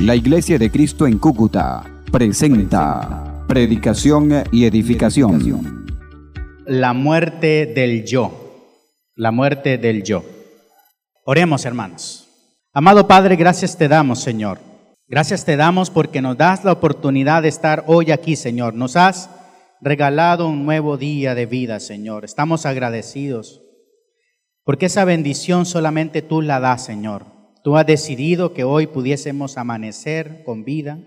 La Iglesia de Cristo en Cúcuta presenta Predicación y Edificación. La muerte del yo. La muerte del yo. Oremos, hermanos. Amado Padre, gracias te damos, Señor. Gracias te damos porque nos das la oportunidad de estar hoy aquí, Señor. Nos has regalado un nuevo día de vida, Señor. Estamos agradecidos porque esa bendición solamente tú la das, Señor. Tú has decidido que hoy pudiésemos amanecer con vida,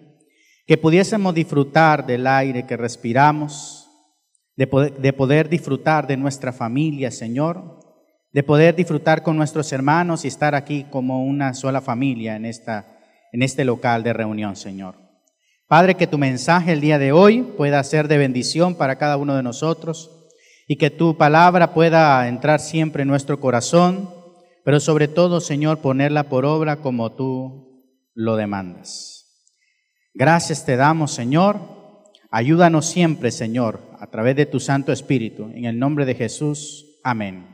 que pudiésemos disfrutar del aire que respiramos, de poder, de poder, disfrutar de nuestra familia, Señor, de poder disfrutar con nuestros hermanos y estar aquí como una sola familia en, esta, en este local de reunión, Señor. Padre, que tu mensaje el día de hoy pueda ser de bendición para cada uno de nosotros y que tu palabra pueda entrar siempre en nuestro corazón, pero sobre todo, Señor, ponerla por obra como tú lo demandas. Gracias te damos, Señor. Ayúdanos siempre, Señor, a través de tu Santo Espíritu. En el nombre de Jesús. Amén.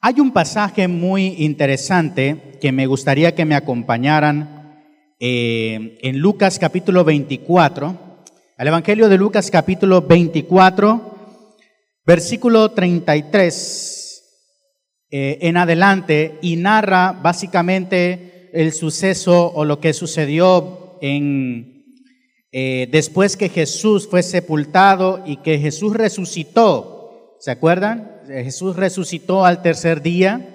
Hay un pasaje muy interesante que me gustaría que me acompañaran eh, en Lucas capítulo 24, el Evangelio de Lucas capítulo 24, versículo 33 eh, en adelante, y narra básicamente el suceso o lo que sucedió en, eh, después que Jesús fue sepultado y que Jesús resucitó. ¿Se acuerdan? Jesús resucitó al tercer día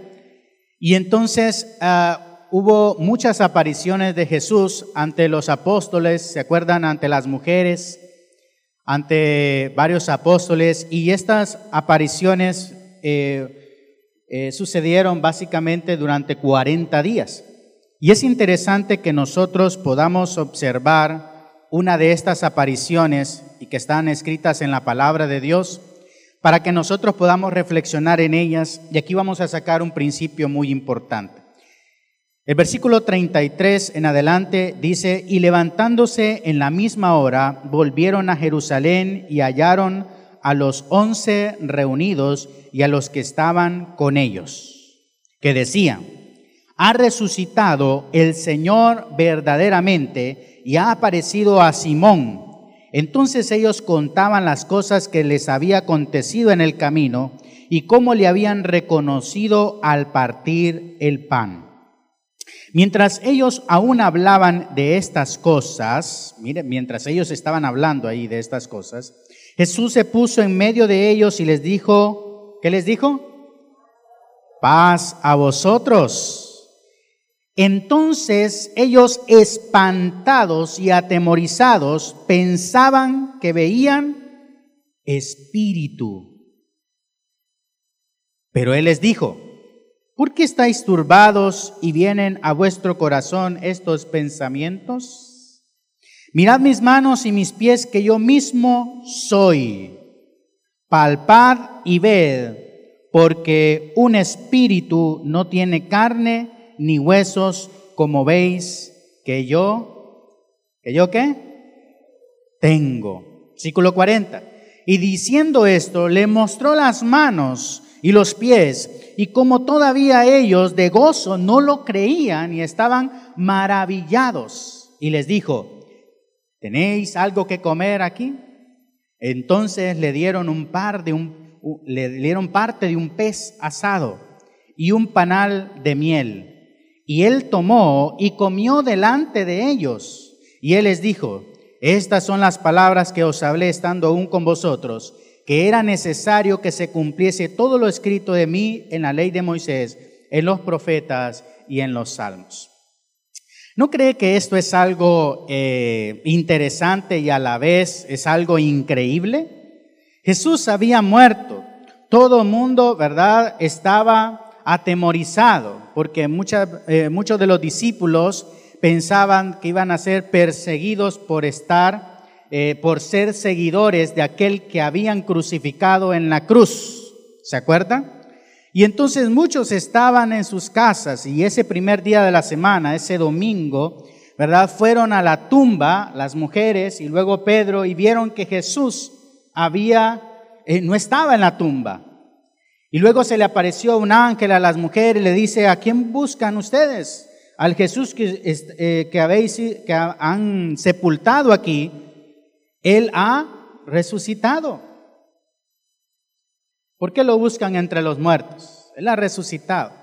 y entonces uh, hubo muchas apariciones de Jesús ante los apóstoles, ¿se acuerdan? Ante las mujeres, ante varios apóstoles y estas apariciones eh, eh, sucedieron básicamente durante 40 días. Y es interesante que nosotros podamos observar una de estas apariciones y que están escritas en la palabra de Dios para que nosotros podamos reflexionar en ellas. Y aquí vamos a sacar un principio muy importante. El versículo 33 en adelante dice, y levantándose en la misma hora, volvieron a Jerusalén y hallaron a los once reunidos y a los que estaban con ellos, que decían, ha resucitado el Señor verdaderamente y ha aparecido a Simón. Entonces ellos contaban las cosas que les había acontecido en el camino y cómo le habían reconocido al partir el pan. Mientras ellos aún hablaban de estas cosas, miren, mientras ellos estaban hablando ahí de estas cosas, Jesús se puso en medio de ellos y les dijo, ¿qué les dijo? Paz a vosotros. Entonces ellos espantados y atemorizados pensaban que veían espíritu. Pero él les dijo, ¿por qué estáis turbados y vienen a vuestro corazón estos pensamientos? Mirad mis manos y mis pies que yo mismo soy. Palpad y ved, porque un espíritu no tiene carne ni huesos, como veis que yo, que yo qué? Tengo. Versículo 40. Y diciendo esto, le mostró las manos y los pies, y como todavía ellos de gozo no lo creían y estaban maravillados, y les dijo, ¿tenéis algo que comer aquí? Entonces le dieron un par de un le dieron parte de un pez asado y un panal de miel. Y él tomó y comió delante de ellos. Y él les dijo, estas son las palabras que os hablé estando aún con vosotros, que era necesario que se cumpliese todo lo escrito de mí en la ley de Moisés, en los profetas y en los salmos. ¿No cree que esto es algo eh, interesante y a la vez es algo increíble? Jesús había muerto. Todo el mundo, ¿verdad?, estaba atemorizado, porque eh, muchos de los discípulos pensaban que iban a ser perseguidos por estar, eh, por ser seguidores de aquel que habían crucificado en la cruz. ¿Se acuerdan? Y entonces muchos estaban en sus casas y ese primer día de la semana, ese domingo, ¿verdad? Fueron a la tumba las mujeres y luego Pedro y vieron que Jesús había, eh, no estaba en la tumba. Y luego se le apareció un ángel a las mujeres y le dice, ¿a quién buscan ustedes? Al Jesús que, eh, que habéis, que han sepultado aquí, Él ha resucitado. ¿Por qué lo buscan entre los muertos? Él ha resucitado.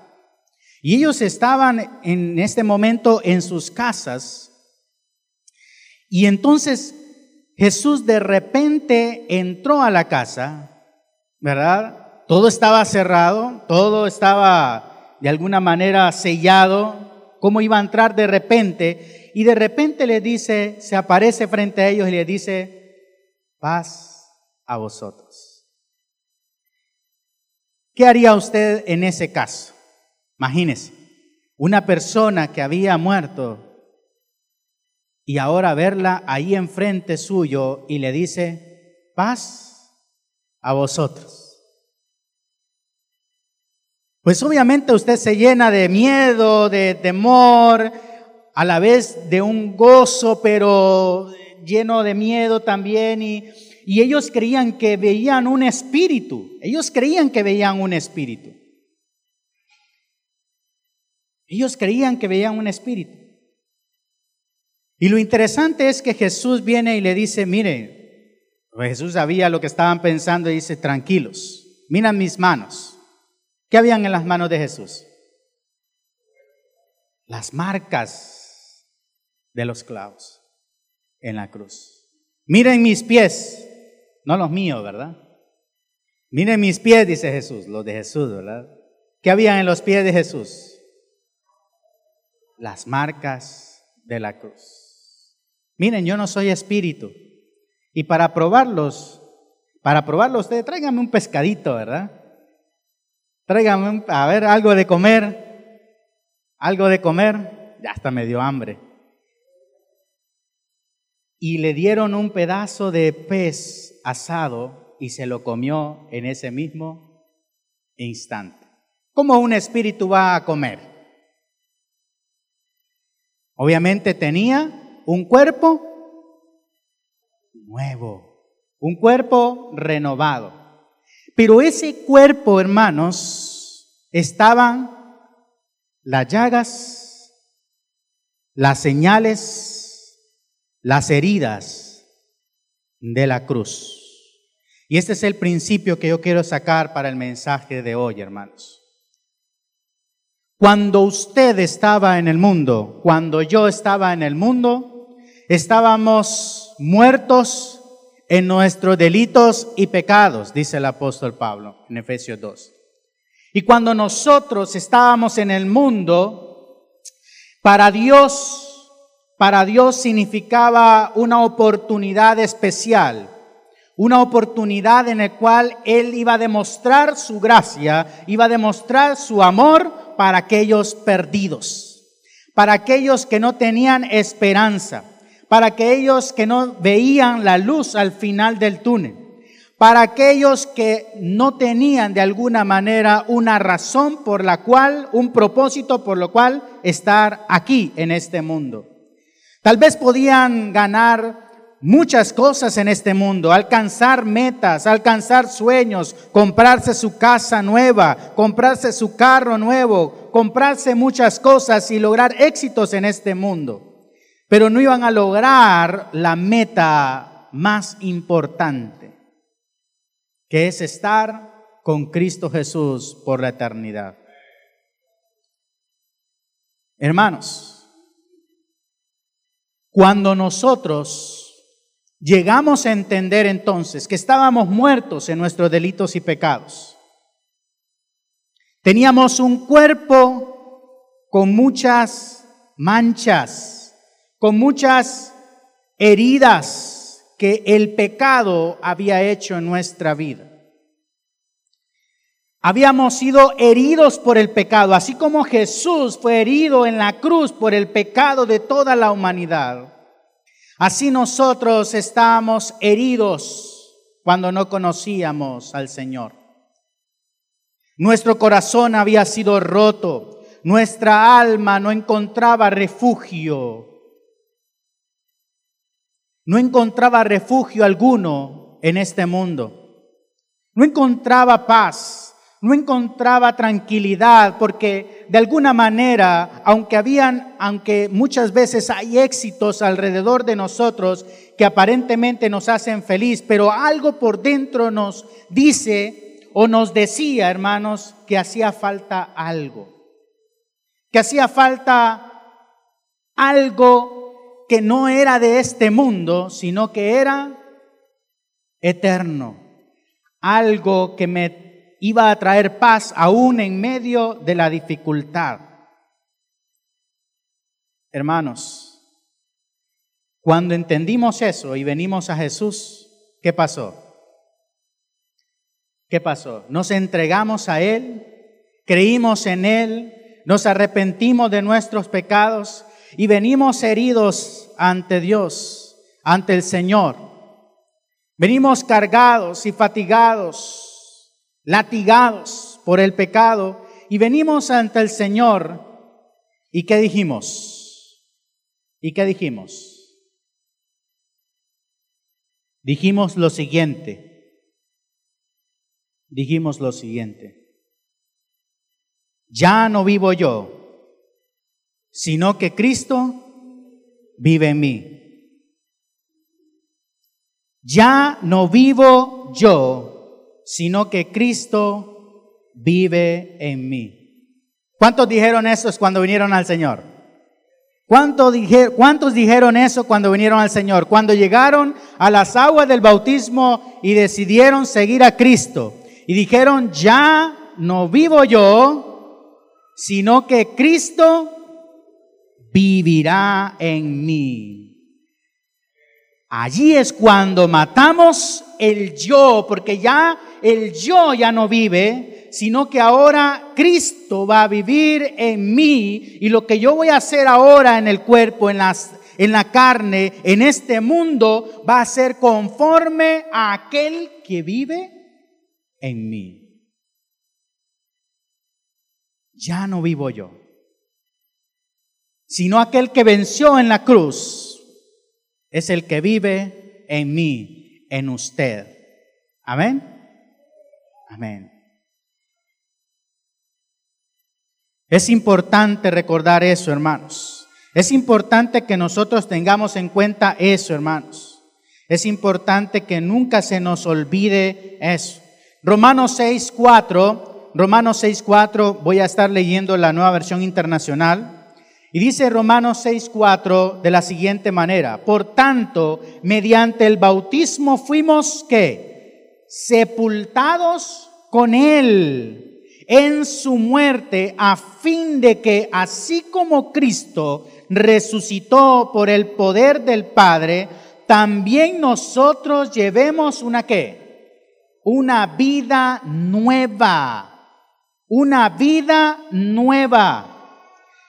Y ellos estaban en este momento en sus casas. Y entonces Jesús de repente entró a la casa, ¿verdad? Todo estaba cerrado, todo estaba de alguna manera sellado. ¿Cómo iba a entrar de repente? Y de repente le dice, se aparece frente a ellos y le dice, paz a vosotros. ¿Qué haría usted en ese caso? Imagínese, una persona que había muerto y ahora verla ahí enfrente suyo y le dice, paz a vosotros. Pues obviamente usted se llena de miedo, de temor, a la vez de un gozo, pero lleno de miedo también y y ellos creían que veían un espíritu. Ellos creían que veían un espíritu. Ellos creían que veían un espíritu. Y lo interesante es que Jesús viene y le dice, mire, Jesús sabía lo que estaban pensando y dice, tranquilos, miran mis manos. ¿Qué habían en las manos de Jesús? Las marcas de los clavos en la cruz. Miren mis pies, no los míos, ¿verdad? Miren mis pies, dice Jesús, los de Jesús, ¿verdad? ¿Qué había en los pies de Jesús? Las marcas de la cruz. Miren, yo no soy espíritu. Y para probarlos, para probarlo ustedes, tráiganme un pescadito, ¿verdad? Tráiganme, a ver, algo de comer. Algo de comer. Ya hasta me dio hambre. Y le dieron un pedazo de pez asado y se lo comió en ese mismo instante. ¿Cómo un espíritu va a comer? Obviamente tenía un cuerpo nuevo, un cuerpo renovado. Pero ese cuerpo, hermanos, estaban las llagas, las señales, las heridas de la cruz. Y este es el principio que yo quiero sacar para el mensaje de hoy, hermanos. Cuando usted estaba en el mundo, cuando yo estaba en el mundo, estábamos muertos en nuestros delitos y pecados, dice el apóstol Pablo en Efesios 2. Y cuando nosotros estábamos en el mundo, para Dios para Dios significaba una oportunidad especial, una oportunidad en la cual Él iba a demostrar su gracia, iba a demostrar su amor para aquellos perdidos, para aquellos que no tenían esperanza, para aquellos que no veían la luz al final del túnel, para aquellos que no tenían de alguna manera una razón por la cual, un propósito por lo cual estar aquí en este mundo. Tal vez podían ganar muchas cosas en este mundo, alcanzar metas, alcanzar sueños, comprarse su casa nueva, comprarse su carro nuevo, comprarse muchas cosas y lograr éxitos en este mundo. Pero no iban a lograr la meta más importante, que es estar con Cristo Jesús por la eternidad. Hermanos, cuando nosotros llegamos a entender entonces que estábamos muertos en nuestros delitos y pecados, teníamos un cuerpo con muchas manchas, con muchas heridas que el pecado había hecho en nuestra vida. Habíamos sido heridos por el pecado, así como Jesús fue herido en la cruz por el pecado de toda la humanidad. Así nosotros estábamos heridos cuando no conocíamos al Señor. Nuestro corazón había sido roto, nuestra alma no encontraba refugio, no encontraba refugio alguno en este mundo, no encontraba paz no encontraba tranquilidad porque de alguna manera, aunque habían, aunque muchas veces hay éxitos alrededor de nosotros que aparentemente nos hacen feliz, pero algo por dentro nos dice o nos decía, hermanos, que hacía falta algo, que hacía falta algo que no era de este mundo, sino que era eterno, algo que me iba a traer paz aún en medio de la dificultad. Hermanos, cuando entendimos eso y venimos a Jesús, ¿qué pasó? ¿Qué pasó? Nos entregamos a Él, creímos en Él, nos arrepentimos de nuestros pecados y venimos heridos ante Dios, ante el Señor. Venimos cargados y fatigados latigados por el pecado y venimos ante el Señor. ¿Y qué dijimos? ¿Y qué dijimos? Dijimos lo siguiente. Dijimos lo siguiente. Ya no vivo yo, sino que Cristo vive en mí. Ya no vivo yo, sino que Cristo vive en mí. ¿Cuántos dijeron eso cuando vinieron al Señor? ¿Cuántos, ¿Cuántos dijeron eso cuando vinieron al Señor? Cuando llegaron a las aguas del bautismo y decidieron seguir a Cristo. Y dijeron, ya no vivo yo, sino que Cristo vivirá en mí. Allí es cuando matamos el yo, porque ya el yo ya no vive, sino que ahora Cristo va a vivir en mí y lo que yo voy a hacer ahora en el cuerpo, en, las, en la carne, en este mundo, va a ser conforme a aquel que vive en mí. Ya no vivo yo, sino aquel que venció en la cruz es el que vive en mí, en usted. Amén. Amén. Es importante recordar eso, hermanos. Es importante que nosotros tengamos en cuenta eso, hermanos. Es importante que nunca se nos olvide eso. Romanos 6.4, Romanos 6.4, voy a estar leyendo la nueva versión internacional. Y dice Romanos 6:4 de la siguiente manera, por tanto, mediante el bautismo fuimos que sepultados con él en su muerte a fin de que así como Cristo resucitó por el poder del Padre, también nosotros llevemos una qué? Una vida nueva. Una vida nueva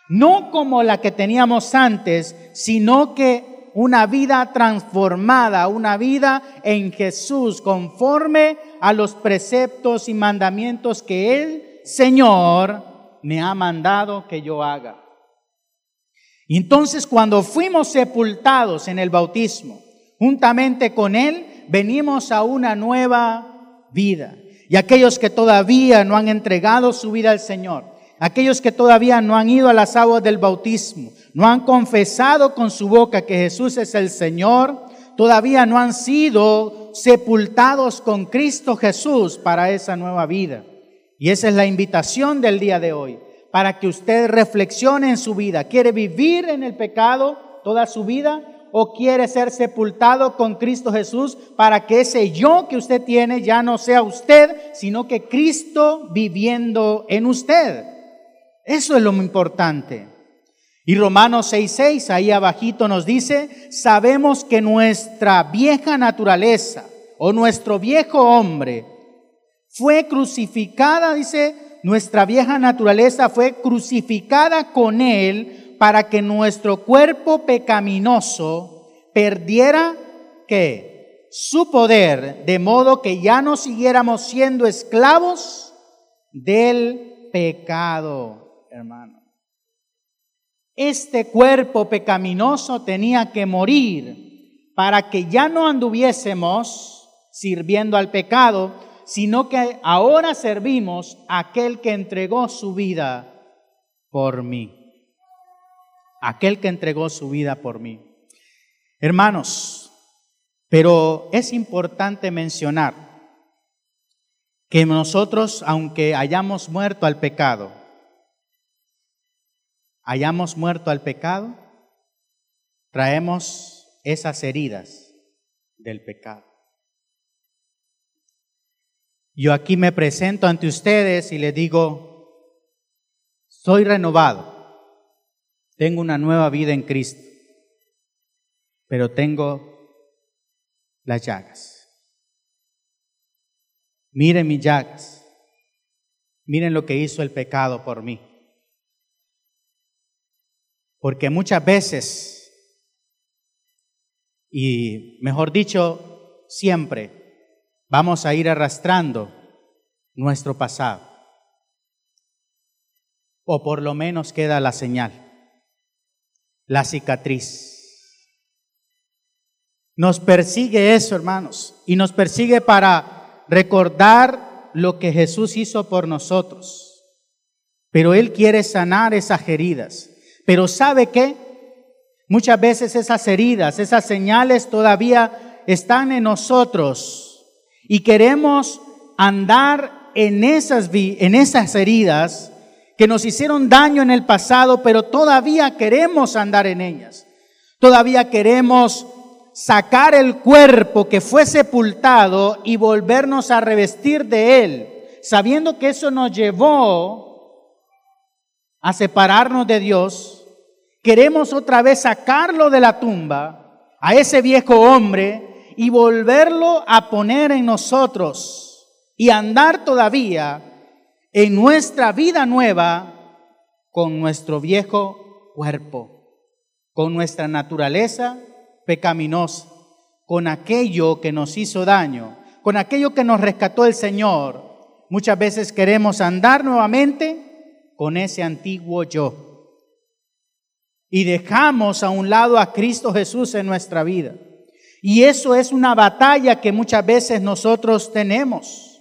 no como la que teníamos antes, sino que una vida transformada, una vida en Jesús, conforme a los preceptos y mandamientos que el Señor me ha mandado que yo haga. Y entonces cuando fuimos sepultados en el bautismo, juntamente con Él, venimos a una nueva vida. Y aquellos que todavía no han entregado su vida al Señor, aquellos que todavía no han ido a las aguas del bautismo, no han confesado con su boca que Jesús es el Señor, todavía no han sido sepultados con Cristo Jesús para esa nueva vida. Y esa es la invitación del día de hoy, para que usted reflexione en su vida. ¿Quiere vivir en el pecado toda su vida? ¿O quiere ser sepultado con Cristo Jesús para que ese yo que usted tiene ya no sea usted, sino que Cristo viviendo en usted? Eso es lo importante. Y Romanos 6:6, ahí abajito nos dice, sabemos que nuestra vieja naturaleza o nuestro viejo hombre fue crucificada, dice, nuestra vieja naturaleza fue crucificada con él para que nuestro cuerpo pecaminoso perdiera que su poder, de modo que ya no siguiéramos siendo esclavos del pecado hermano. Este cuerpo pecaminoso tenía que morir para que ya no anduviésemos sirviendo al pecado, sino que ahora servimos a aquel que entregó su vida por mí. Aquel que entregó su vida por mí. Hermanos, pero es importante mencionar que nosotros, aunque hayamos muerto al pecado, hayamos muerto al pecado, traemos esas heridas del pecado. Yo aquí me presento ante ustedes y les digo, soy renovado, tengo una nueva vida en Cristo, pero tengo las llagas. Miren mis llagas, miren lo que hizo el pecado por mí. Porque muchas veces, y mejor dicho, siempre, vamos a ir arrastrando nuestro pasado. O por lo menos queda la señal, la cicatriz. Nos persigue eso, hermanos, y nos persigue para recordar lo que Jesús hizo por nosotros. Pero Él quiere sanar esas heridas. Pero ¿sabe qué? Muchas veces esas heridas, esas señales todavía están en nosotros y queremos andar en esas, en esas heridas que nos hicieron daño en el pasado, pero todavía queremos andar en ellas. Todavía queremos sacar el cuerpo que fue sepultado y volvernos a revestir de él, sabiendo que eso nos llevó a separarnos de Dios. Queremos otra vez sacarlo de la tumba, a ese viejo hombre, y volverlo a poner en nosotros y andar todavía en nuestra vida nueva con nuestro viejo cuerpo, con nuestra naturaleza pecaminosa, con aquello que nos hizo daño, con aquello que nos rescató el Señor. Muchas veces queremos andar nuevamente con ese antiguo yo. Y dejamos a un lado a Cristo Jesús en nuestra vida. Y eso es una batalla que muchas veces nosotros tenemos.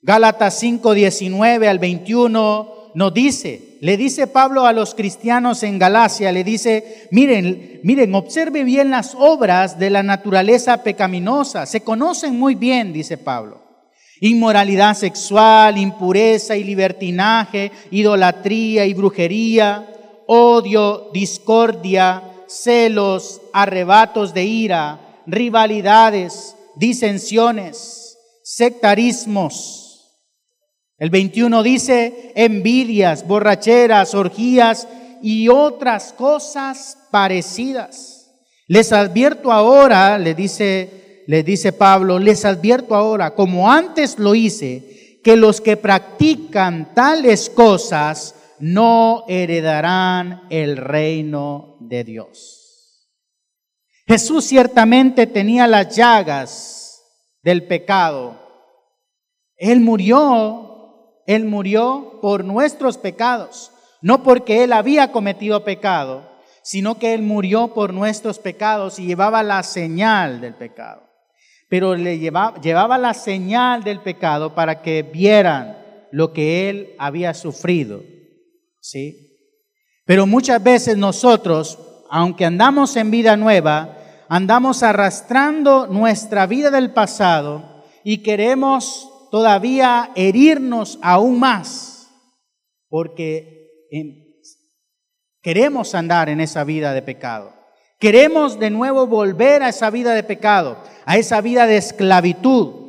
Gálatas 5, 19 al 21 nos dice, le dice Pablo a los cristianos en Galacia, le dice, miren, miren, observe bien las obras de la naturaleza pecaminosa, se conocen muy bien, dice Pablo. Inmoralidad sexual, impureza y libertinaje, idolatría y brujería, odio, discordia, celos, arrebatos de ira rivalidades, disensiones, sectarismos. El 21 dice envidias, borracheras, orgías y otras cosas parecidas. Les advierto ahora, le dice, le dice Pablo, les advierto ahora, como antes lo hice, que los que practican tales cosas no heredarán el reino de Dios. Jesús ciertamente tenía las llagas del pecado. Él murió, Él murió por nuestros pecados, no porque Él había cometido pecado, sino que Él murió por nuestros pecados y llevaba la señal del pecado. Pero le llevaba, llevaba la señal del pecado para que vieran lo que Él había sufrido. ¿Sí? Pero muchas veces nosotros, aunque andamos en vida nueva, andamos arrastrando nuestra vida del pasado y queremos todavía herirnos aún más, porque queremos andar en esa vida de pecado. Queremos de nuevo volver a esa vida de pecado, a esa vida de esclavitud.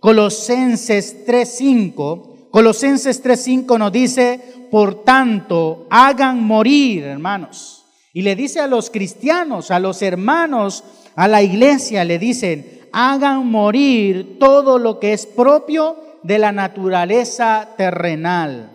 Colosenses 3.5, Colosenses 3.5 nos dice, por tanto, hagan morir, hermanos y le dice a los cristianos, a los hermanos, a la iglesia, le dicen, hagan morir todo lo que es propio de la naturaleza terrenal.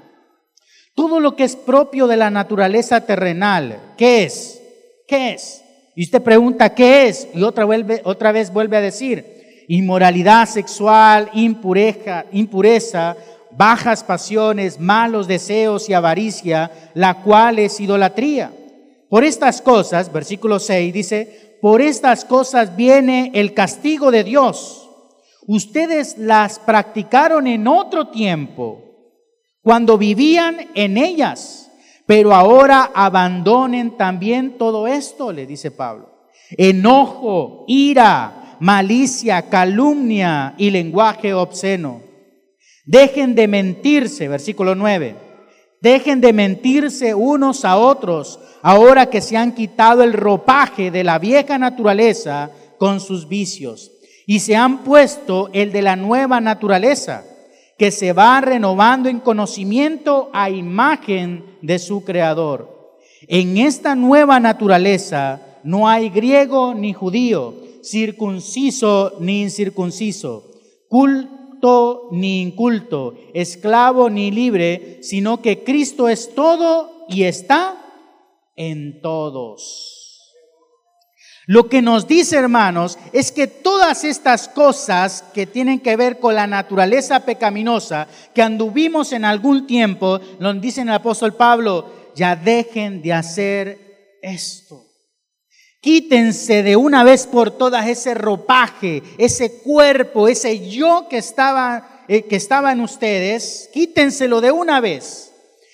Todo lo que es propio de la naturaleza terrenal, ¿qué es? ¿Qué es? Y usted pregunta, ¿qué es? Y otra, vuelve, otra vez vuelve a decir, inmoralidad sexual, impureza, impureza, bajas pasiones, malos deseos y avaricia, la cual es idolatría. Por estas cosas, versículo 6 dice, por estas cosas viene el castigo de Dios. Ustedes las practicaron en otro tiempo, cuando vivían en ellas, pero ahora abandonen también todo esto, le dice Pablo. Enojo, ira, malicia, calumnia y lenguaje obsceno. Dejen de mentirse, versículo 9. Dejen de mentirse unos a otros ahora que se han quitado el ropaje de la vieja naturaleza con sus vicios y se han puesto el de la nueva naturaleza que se va renovando en conocimiento a imagen de su creador. En esta nueva naturaleza no hay griego ni judío, circunciso ni incircunciso, ni inculto, esclavo ni libre, sino que Cristo es todo y está en todos. Lo que nos dice, hermanos, es que todas estas cosas que tienen que ver con la naturaleza pecaminosa, que anduvimos en algún tiempo, lo dice el apóstol Pablo, ya dejen de hacer esto. Quítense de una vez por todas ese ropaje, ese cuerpo, ese yo que estaba, eh, que estaba en ustedes. Quítenselo de una vez.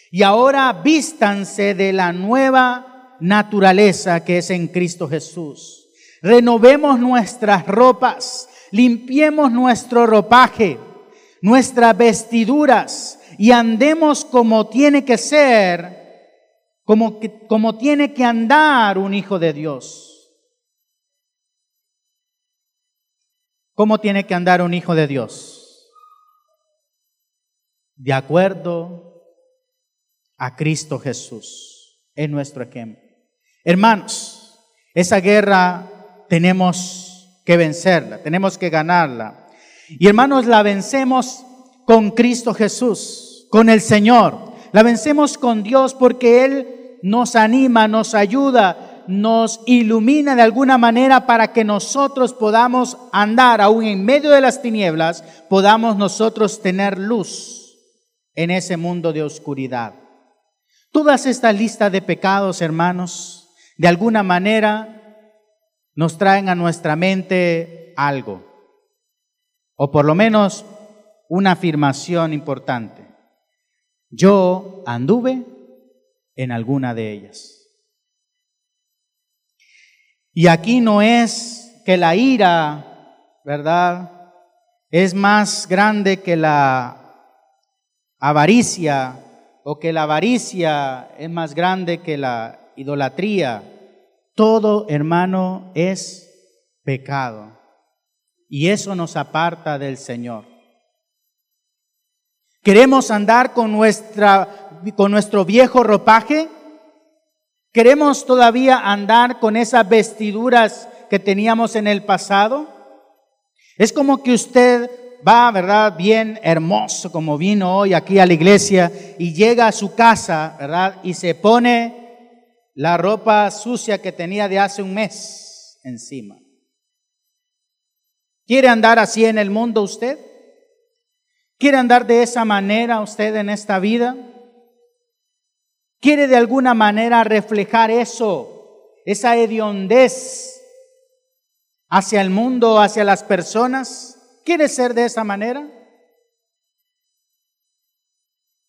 Y ahora vístanse de la nueva naturaleza que es en Cristo Jesús. Renovemos nuestras ropas, limpiemos nuestro ropaje, nuestras vestiduras y andemos como tiene que ser como, como tiene que andar un hijo de Dios. ¿Cómo tiene que andar un hijo de Dios? De acuerdo a Cristo Jesús. Es nuestro ejemplo. Hermanos, esa guerra tenemos que vencerla, tenemos que ganarla. Y hermanos, la vencemos con Cristo Jesús, con el Señor. La vencemos con Dios porque Él nos anima, nos ayuda, nos ilumina de alguna manera para que nosotros podamos andar aún en medio de las tinieblas, podamos nosotros tener luz en ese mundo de oscuridad. Todas estas listas de pecados, hermanos, de alguna manera nos traen a nuestra mente algo, o por lo menos una afirmación importante. Yo anduve en alguna de ellas. Y aquí no es que la ira, ¿verdad? Es más grande que la avaricia o que la avaricia es más grande que la idolatría. Todo, hermano, es pecado. Y eso nos aparta del Señor. Queremos andar con nuestra con nuestro viejo ropaje? ¿Queremos todavía andar con esas vestiduras que teníamos en el pasado? Es como que usted va, ¿verdad? Bien hermoso, como vino hoy aquí a la iglesia, y llega a su casa, ¿verdad? Y se pone la ropa sucia que tenía de hace un mes encima. ¿Quiere andar así en el mundo usted? ¿Quiere andar de esa manera usted en esta vida? Quiere de alguna manera reflejar eso, esa hediondez hacia el mundo, hacia las personas. ¿Quiere ser de esa manera?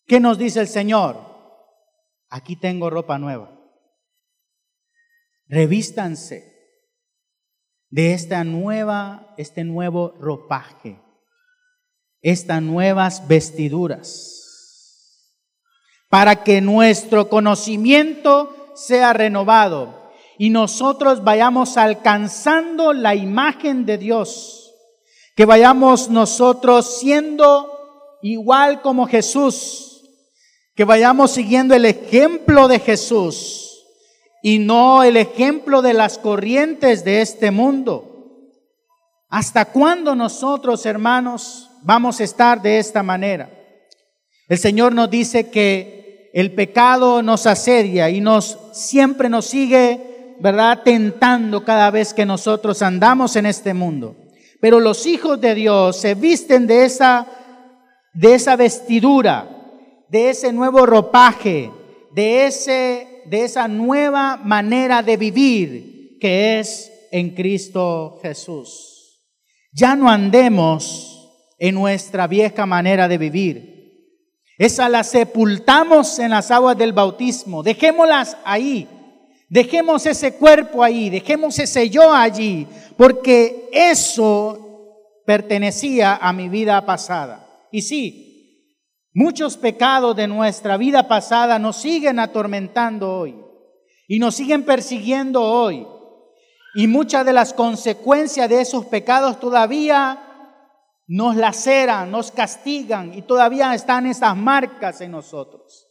¿Qué nos dice el Señor? Aquí tengo ropa nueva. Revístanse de esta nueva, este nuevo ropaje, estas nuevas vestiduras para que nuestro conocimiento sea renovado y nosotros vayamos alcanzando la imagen de Dios, que vayamos nosotros siendo igual como Jesús, que vayamos siguiendo el ejemplo de Jesús y no el ejemplo de las corrientes de este mundo. ¿Hasta cuándo nosotros, hermanos, vamos a estar de esta manera? El Señor nos dice que el pecado nos asedia y nos siempre nos sigue, ¿verdad?, tentando cada vez que nosotros andamos en este mundo. Pero los hijos de Dios se visten de esa de esa vestidura, de ese nuevo ropaje, de ese de esa nueva manera de vivir que es en Cristo Jesús. Ya no andemos en nuestra vieja manera de vivir. Esa la sepultamos en las aguas del bautismo. Dejémoslas ahí. Dejemos ese cuerpo ahí. Dejemos ese yo allí. Porque eso pertenecía a mi vida pasada. Y sí, muchos pecados de nuestra vida pasada nos siguen atormentando hoy. Y nos siguen persiguiendo hoy. Y muchas de las consecuencias de esos pecados todavía nos laceran, nos castigan y todavía están esas marcas en nosotros.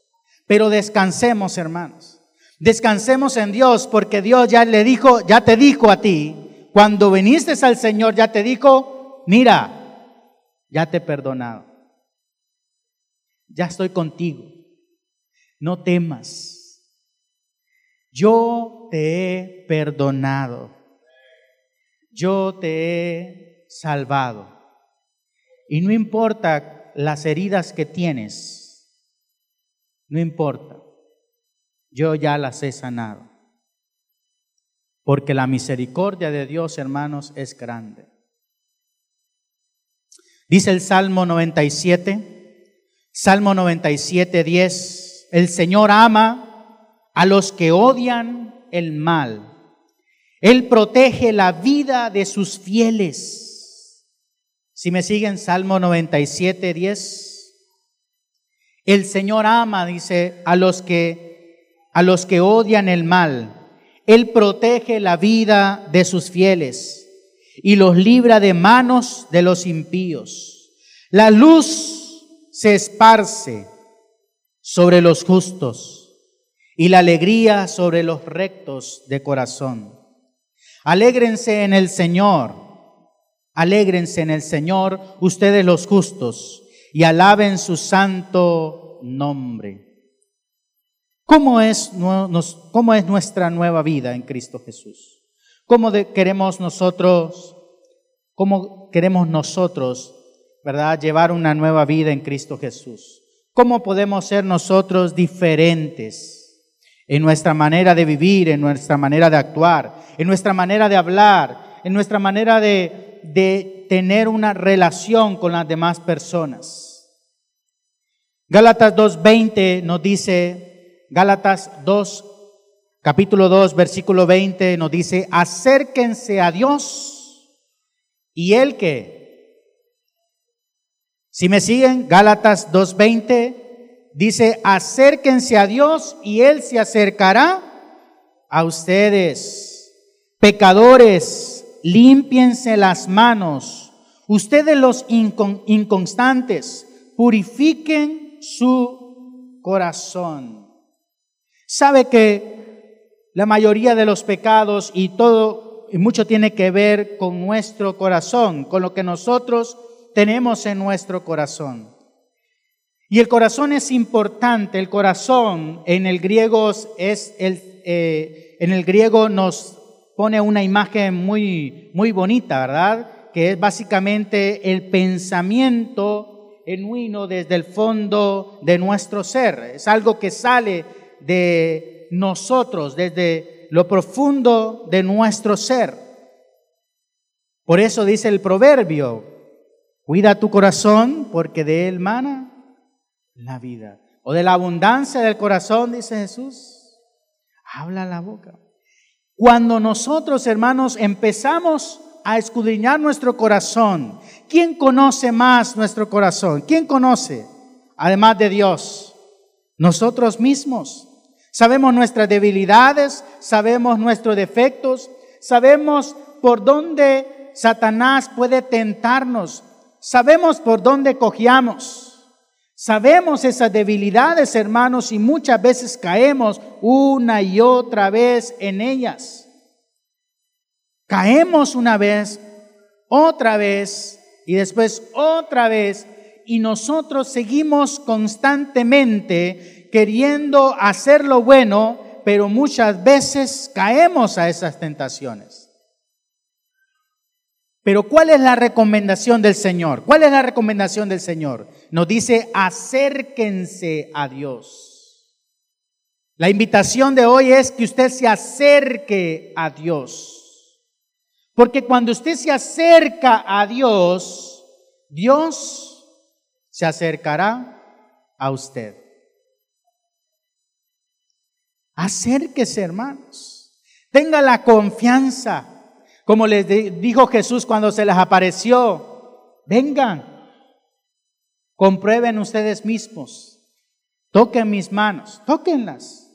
Pero descansemos, hermanos. Descansemos en Dios porque Dios ya le dijo, ya te dijo a ti, cuando viniste al Señor, ya te dijo, mira, ya te he perdonado. Ya estoy contigo. No temas. Yo te he perdonado. Yo te he salvado. Y no importa las heridas que tienes, no importa. Yo ya las he sanado. Porque la misericordia de Dios, hermanos, es grande. Dice el Salmo 97, Salmo 97, 10, el Señor ama a los que odian el mal. Él protege la vida de sus fieles. Si me siguen, Salmo 97, 10. El Señor ama, dice, a los que a los que odian el mal. Él protege la vida de sus fieles y los libra de manos de los impíos. La luz se esparce sobre los justos y la alegría sobre los rectos de corazón. Alégrense en el Señor, alégrense en el Señor ustedes los justos y alaben su santo nombre. ¿Cómo es, cómo es nuestra nueva vida en Cristo Jesús? ¿Cómo queremos nosotros, cómo queremos nosotros, verdad, llevar una nueva vida en Cristo Jesús? ¿Cómo podemos ser nosotros diferentes? en nuestra manera de vivir, en nuestra manera de actuar, en nuestra manera de hablar, en nuestra manera de, de tener una relación con las demás personas. Gálatas 2.20 nos dice, Gálatas 2, capítulo 2, versículo 20 nos dice, acérquense a Dios y Él que, si me siguen, Gálatas 2.20, Dice, acérquense a Dios y Él se acercará a ustedes. Pecadores, límpiense las manos. Ustedes los inconstantes, purifiquen su corazón. Sabe que la mayoría de los pecados y todo, y mucho tiene que ver con nuestro corazón, con lo que nosotros tenemos en nuestro corazón. Y el corazón es importante, el corazón en el griego es el, eh, en el griego nos pone una imagen muy, muy bonita, ¿verdad? Que es básicamente el pensamiento genuino desde el fondo de nuestro ser. Es algo que sale de nosotros, desde lo profundo de nuestro ser. Por eso dice el proverbio, cuida tu corazón porque de él mana la vida. O de la abundancia del corazón, dice Jesús, habla la boca. Cuando nosotros, hermanos, empezamos a escudriñar nuestro corazón, ¿quién conoce más nuestro corazón? ¿Quién conoce? Además de Dios, nosotros mismos. Sabemos nuestras debilidades, sabemos nuestros defectos, sabemos por dónde Satanás puede tentarnos, sabemos por dónde cojeamos. Sabemos esas debilidades, hermanos, y muchas veces caemos una y otra vez en ellas. Caemos una vez, otra vez y después otra vez, y nosotros seguimos constantemente queriendo hacer lo bueno, pero muchas veces caemos a esas tentaciones. Pero ¿cuál es la recomendación del Señor? ¿Cuál es la recomendación del Señor? Nos dice, acérquense a Dios. La invitación de hoy es que usted se acerque a Dios. Porque cuando usted se acerca a Dios, Dios se acercará a usted. Acérquese, hermanos. Tenga la confianza, como les dijo Jesús cuando se les apareció. Vengan, comprueben ustedes mismos. Toquen mis manos, tóquenlas.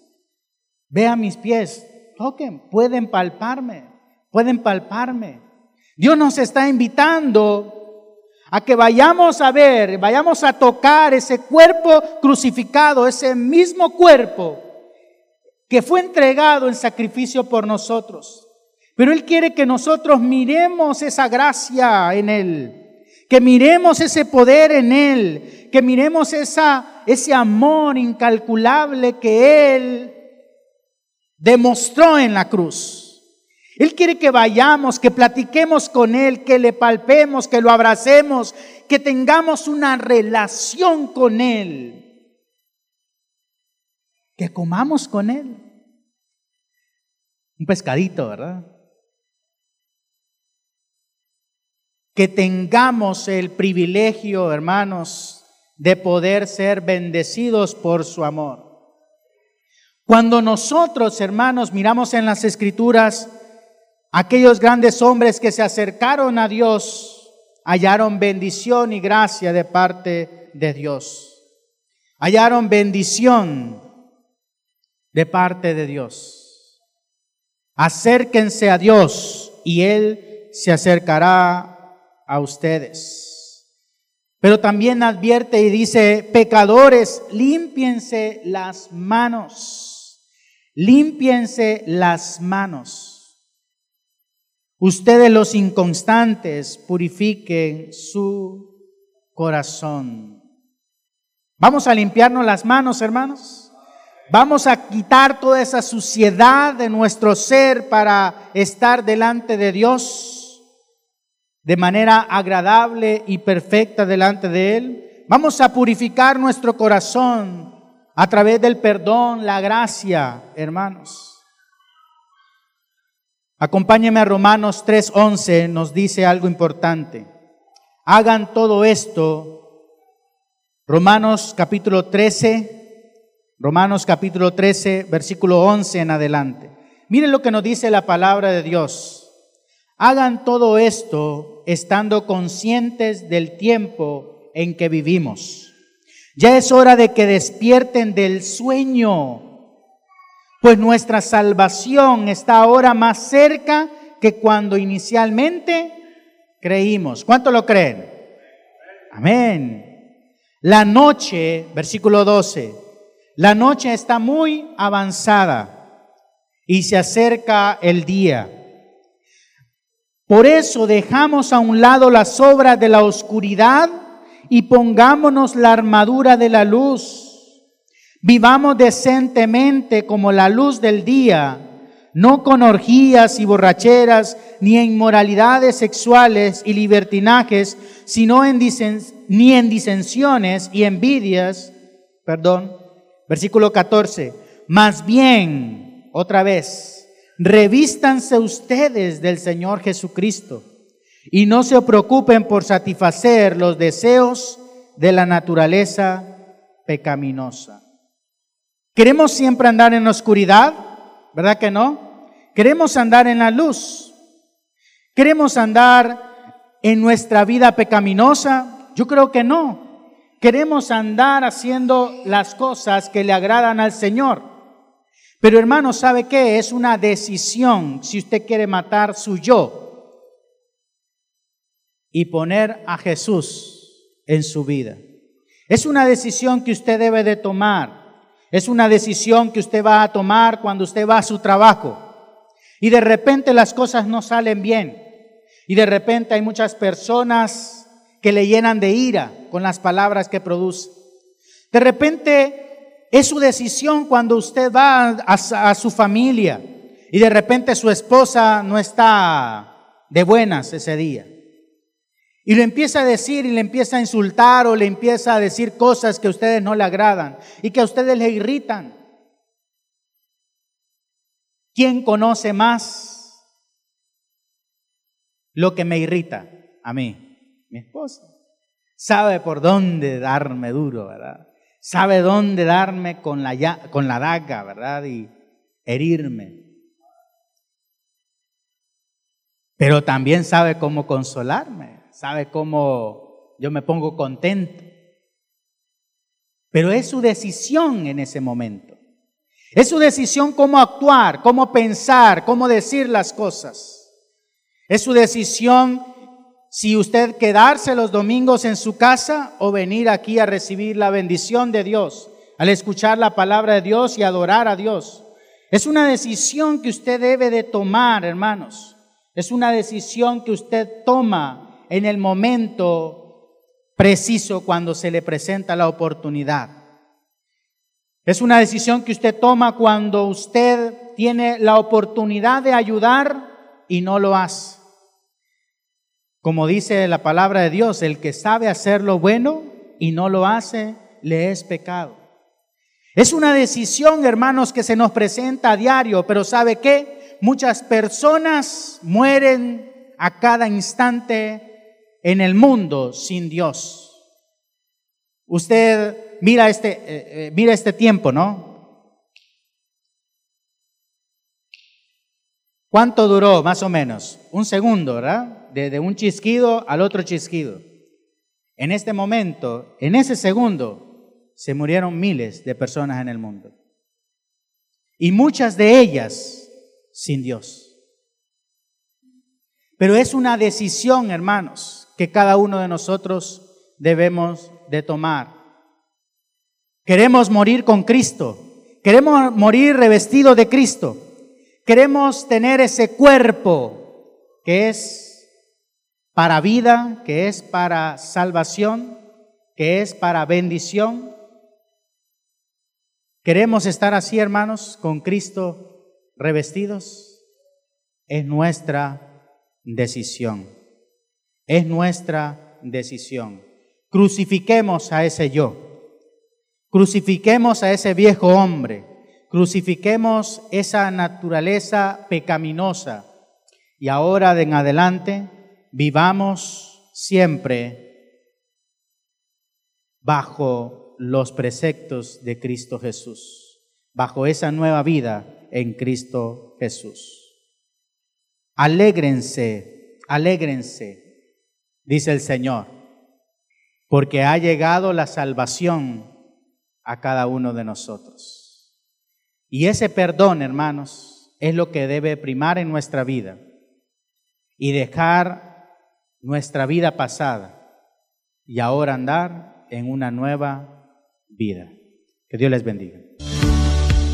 Vean mis pies, toquen, pueden palparme, pueden palparme. Dios nos está invitando a que vayamos a ver, vayamos a tocar ese cuerpo crucificado, ese mismo cuerpo que fue entregado en sacrificio por nosotros. Pero Él quiere que nosotros miremos esa gracia en Él, que miremos ese poder en Él, que miremos esa, ese amor incalculable que Él demostró en la cruz. Él quiere que vayamos, que platiquemos con Él, que le palpemos, que lo abracemos, que tengamos una relación con Él que comamos con Él. Un pescadito, ¿verdad? Que tengamos el privilegio, hermanos, de poder ser bendecidos por su amor. Cuando nosotros, hermanos, miramos en las escrituras aquellos grandes hombres que se acercaron a Dios, hallaron bendición y gracia de parte de Dios. Hallaron bendición de parte de Dios. Acérquense a Dios y Él se acercará a ustedes. Pero también advierte y dice, pecadores, límpiense las manos, límpiense las manos. Ustedes los inconstantes purifiquen su corazón. Vamos a limpiarnos las manos, hermanos. Vamos a quitar toda esa suciedad de nuestro ser para estar delante de Dios de manera agradable y perfecta delante de Él. Vamos a purificar nuestro corazón a través del perdón, la gracia, hermanos. Acompáñeme a Romanos 3:11, nos dice algo importante. Hagan todo esto. Romanos capítulo 13 Romanos capítulo 13, versículo 11 en adelante. Miren lo que nos dice la palabra de Dios. Hagan todo esto estando conscientes del tiempo en que vivimos. Ya es hora de que despierten del sueño, pues nuestra salvación está ahora más cerca que cuando inicialmente creímos. ¿Cuánto lo creen? Amén. La noche, versículo 12, la noche está muy avanzada y se acerca el día. Por eso dejamos a un lado las obras de la oscuridad y pongámonos la armadura de la luz. Vivamos decentemente como la luz del día, no con orgías y borracheras, ni en inmoralidades sexuales y libertinajes, sino en ni en disensiones y envidias, perdón, Versículo 14. Más bien, otra vez, revístanse ustedes del Señor Jesucristo y no se preocupen por satisfacer los deseos de la naturaleza pecaminosa. ¿Queremos siempre andar en la oscuridad? ¿Verdad que no? ¿Queremos andar en la luz? ¿Queremos andar en nuestra vida pecaminosa? Yo creo que no. Queremos andar haciendo las cosas que le agradan al Señor. Pero hermano, ¿sabe qué? Es una decisión si usted quiere matar su yo y poner a Jesús en su vida. Es una decisión que usted debe de tomar. Es una decisión que usted va a tomar cuando usted va a su trabajo. Y de repente las cosas no salen bien. Y de repente hay muchas personas que le llenan de ira con las palabras que produce. De repente es su decisión cuando usted va a, su familia y de repente su esposa no está de buenas ese día. Y le empieza a decir y le empieza a insultar o le empieza a decir cosas que a ustedes no le agradan y que a ustedes le irritan. ¿Quién conoce más lo que me irrita a mí, mi esposa. Sabe por dónde darme duro, ¿verdad? Sabe dónde darme con la, con la daga, ¿verdad? Y herirme. Pero también sabe cómo consolarme, sabe cómo yo me pongo contento. Pero es su decisión en ese momento. Es su decisión cómo actuar, cómo pensar, cómo decir las cosas. Es su decisión si usted quedarse los domingos en su casa o venir aquí a recibir la bendición de Dios, al escuchar la palabra de Dios y adorar a Dios. Es una decisión que usted debe de tomar, hermanos. Es una decisión que usted toma en el momento preciso cuando se le presenta la oportunidad. Es una decisión que usted toma cuando usted tiene la oportunidad de ayudar y no lo hace. Como dice la palabra de Dios, el que sabe hacer lo bueno y no lo hace, le es pecado. Es una decisión, hermanos, que se nos presenta a diario, pero ¿sabe qué? Muchas personas mueren a cada instante en el mundo sin Dios. Usted mira este, eh, eh, mira este tiempo, ¿no? ¿Cuánto duró más o menos? Un segundo, ¿verdad? Desde un chisquido al otro chisquido. En este momento, en ese segundo, se murieron miles de personas en el mundo. Y muchas de ellas sin Dios. Pero es una decisión, hermanos, que cada uno de nosotros debemos de tomar. Queremos morir con Cristo. Queremos morir revestido de Cristo. Queremos tener ese cuerpo que es para vida, que es para salvación, que es para bendición. Queremos estar así, hermanos, con Cristo revestidos. Es nuestra decisión. Es nuestra decisión. Crucifiquemos a ese yo. Crucifiquemos a ese viejo hombre, crucifiquemos esa naturaleza pecaminosa y ahora de en adelante vivamos siempre bajo los preceptos de Cristo Jesús, bajo esa nueva vida en Cristo Jesús. Alégrense, alégrense, dice el Señor, porque ha llegado la salvación a cada uno de nosotros. Y ese perdón, hermanos, es lo que debe primar en nuestra vida y dejar nuestra vida pasada y ahora andar en una nueva vida. Que Dios les bendiga.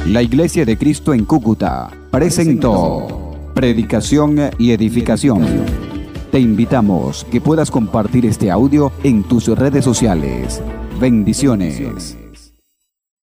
La Iglesia de Cristo en Cúcuta presentó Predicación y Edificación. Te invitamos que puedas compartir este audio en tus redes sociales. Bendiciones.